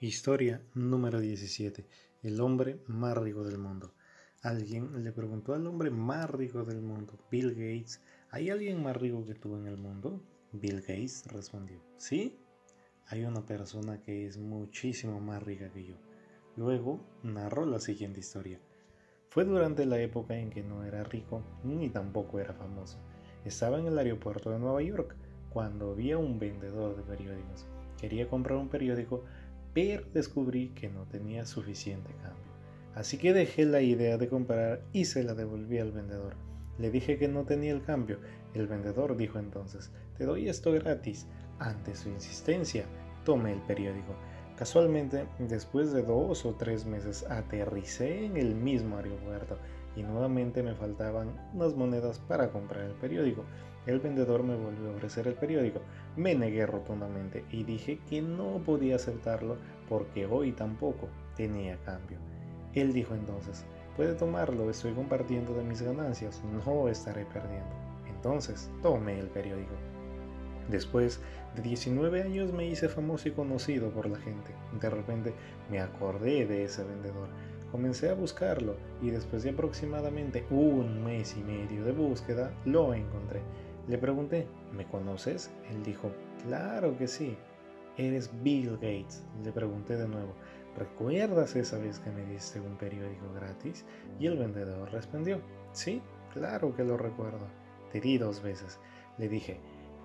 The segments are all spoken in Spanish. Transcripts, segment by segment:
Historia número 17. El hombre más rico del mundo. Alguien le preguntó al hombre más rico del mundo, Bill Gates, ¿hay alguien más rico que tú en el mundo? Bill Gates respondió, sí, hay una persona que es muchísimo más rica que yo. Luego narró la siguiente historia. Fue durante la época en que no era rico ni tampoco era famoso. Estaba en el aeropuerto de Nueva York cuando vi a un vendedor de periódicos. Quería comprar un periódico pero descubrí que no tenía suficiente cambio. Así que dejé la idea de comprar y se la devolví al vendedor. Le dije que no tenía el cambio. El vendedor dijo entonces, te doy esto gratis. Ante su insistencia, tomé el periódico. Casualmente, después de dos o tres meses, aterricé en el mismo aeropuerto y nuevamente me faltaban unas monedas para comprar el periódico. El vendedor me volvió a ofrecer el periódico. Me negué rotundamente y dije que no podía aceptarlo porque hoy tampoco tenía cambio. Él dijo entonces, puede tomarlo, estoy compartiendo de mis ganancias, no estaré perdiendo. Entonces tomé el periódico. Después de 19 años me hice famoso y conocido por la gente. De repente me acordé de ese vendedor Comencé a buscarlo y después de aproximadamente un mes y medio de búsqueda lo encontré. Le pregunté, ¿me conoces? Él dijo, claro que sí. ¿Eres Bill Gates? Le pregunté de nuevo, ¿recuerdas esa vez que me diste un periódico gratis? Y el vendedor respondió, sí, claro que lo recuerdo. Te di dos veces. Le dije,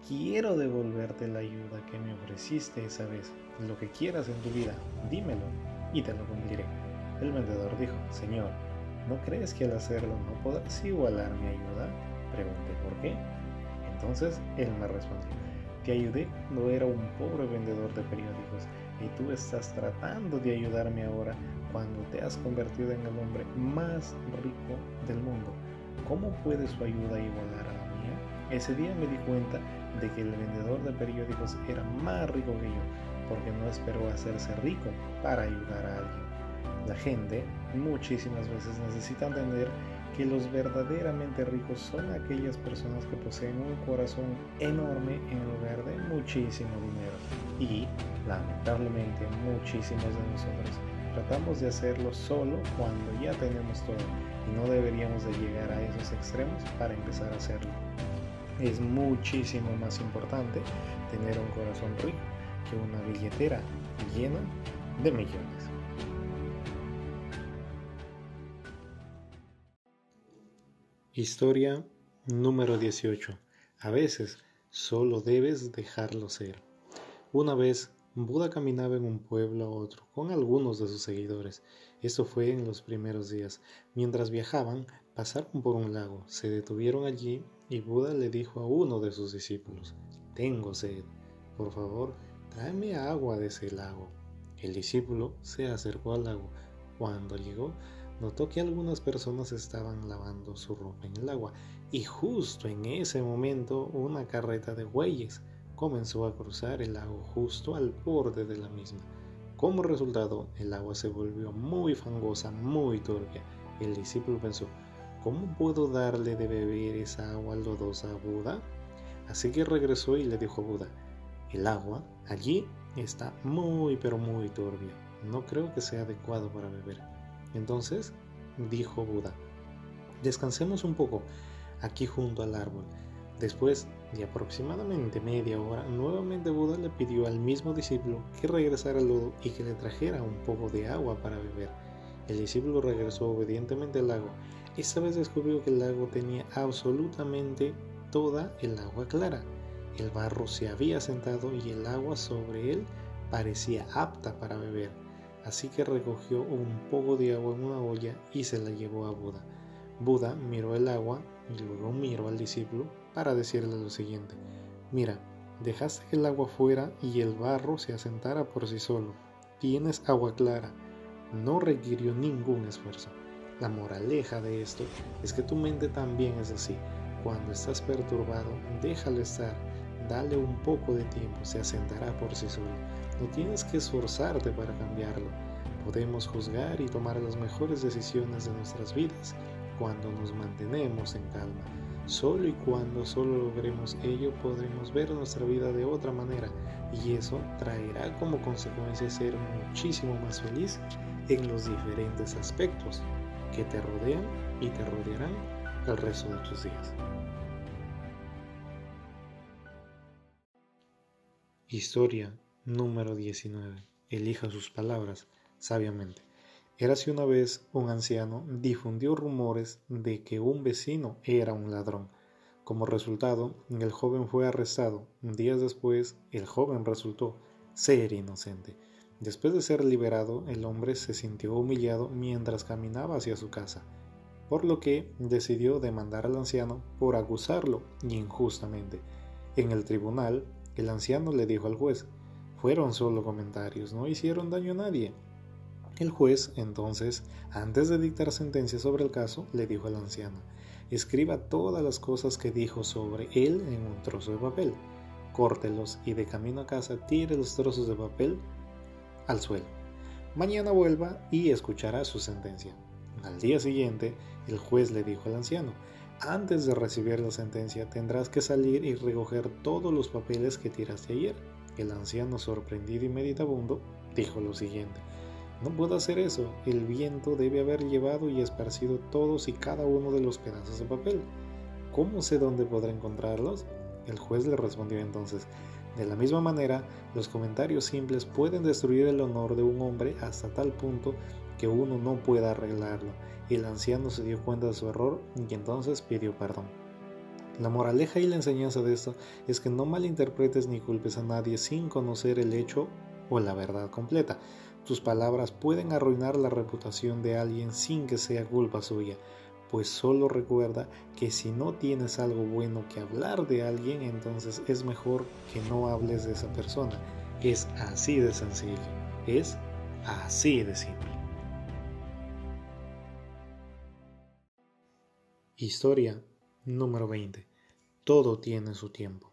quiero devolverte la ayuda que me ofreciste esa vez. Lo que quieras en tu vida, dímelo y te lo cumpliré. El vendedor dijo, Señor, ¿no crees que al hacerlo no podrás igualar mi ayuda? Pregunté, ¿por qué? Entonces él me respondió, te ayudé cuando era un pobre vendedor de periódicos y tú estás tratando de ayudarme ahora cuando te has convertido en el hombre más rico del mundo. ¿Cómo puede su ayuda igualar a la mía? Ese día me di cuenta de que el vendedor de periódicos era más rico que yo, porque no esperó hacerse rico para ayudar a alguien. La gente muchísimas veces necesita entender que los verdaderamente ricos son aquellas personas que poseen un corazón enorme en lugar de muchísimo dinero. Y, lamentablemente, muchísimos de nosotros tratamos de hacerlo solo cuando ya tenemos todo y no deberíamos de llegar a esos extremos para empezar a hacerlo. Es muchísimo más importante tener un corazón rico que una billetera llena de millones. Historia número 18. A veces solo debes dejarlo ser. Una vez Buda caminaba en un pueblo a otro con algunos de sus seguidores. Esto fue en los primeros días. Mientras viajaban, pasaron por un lago, se detuvieron allí y Buda le dijo a uno de sus discípulos, Tengo sed, por favor, tráeme agua de ese lago. El discípulo se acercó al lago. Cuando llegó, notó que algunas personas estaban lavando su ropa en el agua y justo en ese momento una carreta de bueyes comenzó a cruzar el lago justo al borde de la misma. Como resultado, el agua se volvió muy fangosa, muy turbia. El discípulo pensó, ¿cómo puedo darle de beber esa agua lodosa a Buda? Así que regresó y le dijo a Buda, el agua allí está muy pero muy turbia. No creo que sea adecuado para beber. Entonces dijo Buda, descansemos un poco aquí junto al árbol. Después de aproximadamente media hora, nuevamente Buda le pidió al mismo discípulo que regresara al lodo y que le trajera un poco de agua para beber. El discípulo regresó obedientemente al lago. Esta vez descubrió que el lago tenía absolutamente toda el agua clara. El barro se había sentado y el agua sobre él parecía apta para beber así que recogió un poco de agua en una olla y se la llevó a Buda. Buda miró el agua y luego miró al discípulo para decirle lo siguiente, mira, dejaste que el agua fuera y el barro se asentara por sí solo. Tienes agua clara, no requirió ningún esfuerzo. La moraleja de esto es que tu mente también es así. Cuando estás perturbado, déjalo estar, dale un poco de tiempo, se asentará por sí solo. No tienes que esforzarte para cambiarlo. Podemos juzgar y tomar las mejores decisiones de nuestras vidas cuando nos mantenemos en calma. Solo y cuando solo logremos ello podremos ver nuestra vida de otra manera y eso traerá como consecuencia ser muchísimo más feliz en los diferentes aspectos que te rodean y te rodearán el resto de tus días. Historia número 19. Elija sus palabras sabiamente. Érase una vez un anciano difundió rumores de que un vecino era un ladrón. Como resultado, el joven fue arrestado. Días después, el joven resultó ser inocente. Después de ser liberado, el hombre se sintió humillado mientras caminaba hacia su casa, por lo que decidió demandar al anciano por acusarlo injustamente. En el tribunal, el anciano le dijo al juez, fueron solo comentarios, no hicieron daño a nadie. El juez, entonces, antes de dictar sentencia sobre el caso, le dijo al anciano, escriba todas las cosas que dijo sobre él en un trozo de papel, córtelos y de camino a casa tire los trozos de papel al suelo. Mañana vuelva y escuchará su sentencia. Al día siguiente, el juez le dijo al anciano, antes de recibir la sentencia tendrás que salir y recoger todos los papeles que tiraste ayer. El anciano, sorprendido y meditabundo, dijo lo siguiente, no puedo hacer eso. El viento debe haber llevado y esparcido todos y cada uno de los pedazos de papel. ¿Cómo sé dónde podré encontrarlos? El juez le respondió entonces, de la misma manera, los comentarios simples pueden destruir el honor de un hombre hasta tal punto que uno no pueda arreglarlo. El anciano se dio cuenta de su error y entonces pidió perdón. La moraleja y la enseñanza de esto es que no malinterpretes ni culpes a nadie sin conocer el hecho o la verdad completa. Tus palabras pueden arruinar la reputación de alguien sin que sea culpa suya, pues solo recuerda que si no tienes algo bueno que hablar de alguien, entonces es mejor que no hables de esa persona. Es así de sencillo, es así de simple. Historia número 20. Todo tiene su tiempo.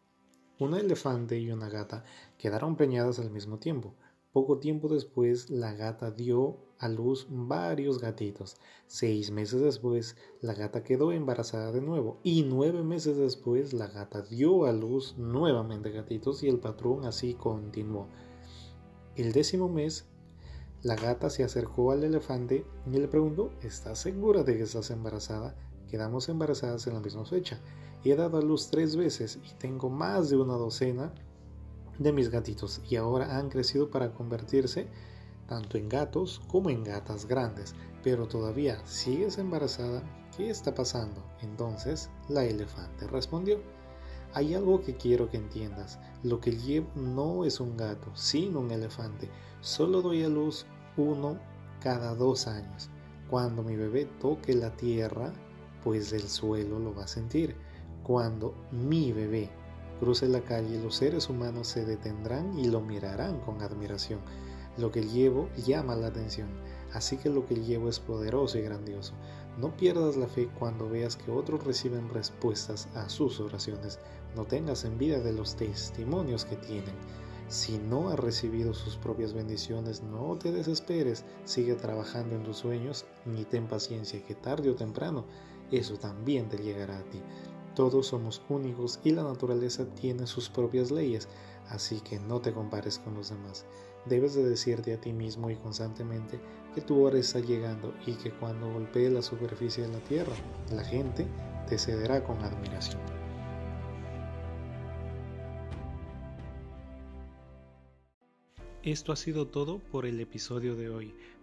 Un elefante y una gata quedaron preñadas al mismo tiempo. Poco tiempo después, la gata dio a luz varios gatitos. Seis meses después, la gata quedó embarazada de nuevo. Y nueve meses después, la gata dio a luz nuevamente gatitos y el patrón así continuó. El décimo mes, la gata se acercó al elefante y le preguntó, ¿estás segura de que estás embarazada? Quedamos embarazadas en la misma fecha. He dado a luz tres veces y tengo más de una docena de mis gatitos y ahora han crecido para convertirse tanto en gatos como en gatas grandes. Pero todavía sigues embarazada. ¿Qué está pasando? Entonces la elefante respondió. Hay algo que quiero que entiendas. Lo que llevo no es un gato, sino un elefante. Solo doy a luz uno cada dos años. Cuando mi bebé toque la tierra, pues del suelo lo va a sentir. Cuando mi bebé cruce la calle, los seres humanos se detendrán y lo mirarán con admiración. Lo que llevo llama la atención, así que lo que llevo es poderoso y grandioso. No pierdas la fe cuando veas que otros reciben respuestas a sus oraciones. No tengas envidia de los testimonios que tienen. Si no has recibido sus propias bendiciones, no te desesperes, sigue trabajando en tus sueños, ni ten paciencia que tarde o temprano eso también te llegará a ti. Todos somos únicos y la naturaleza tiene sus propias leyes, así que no te compares con los demás. Debes de decirte a ti mismo y constantemente que tu hora está llegando y que cuando golpee la superficie de la tierra, la gente te cederá con admiración. Esto ha sido todo por el episodio de hoy.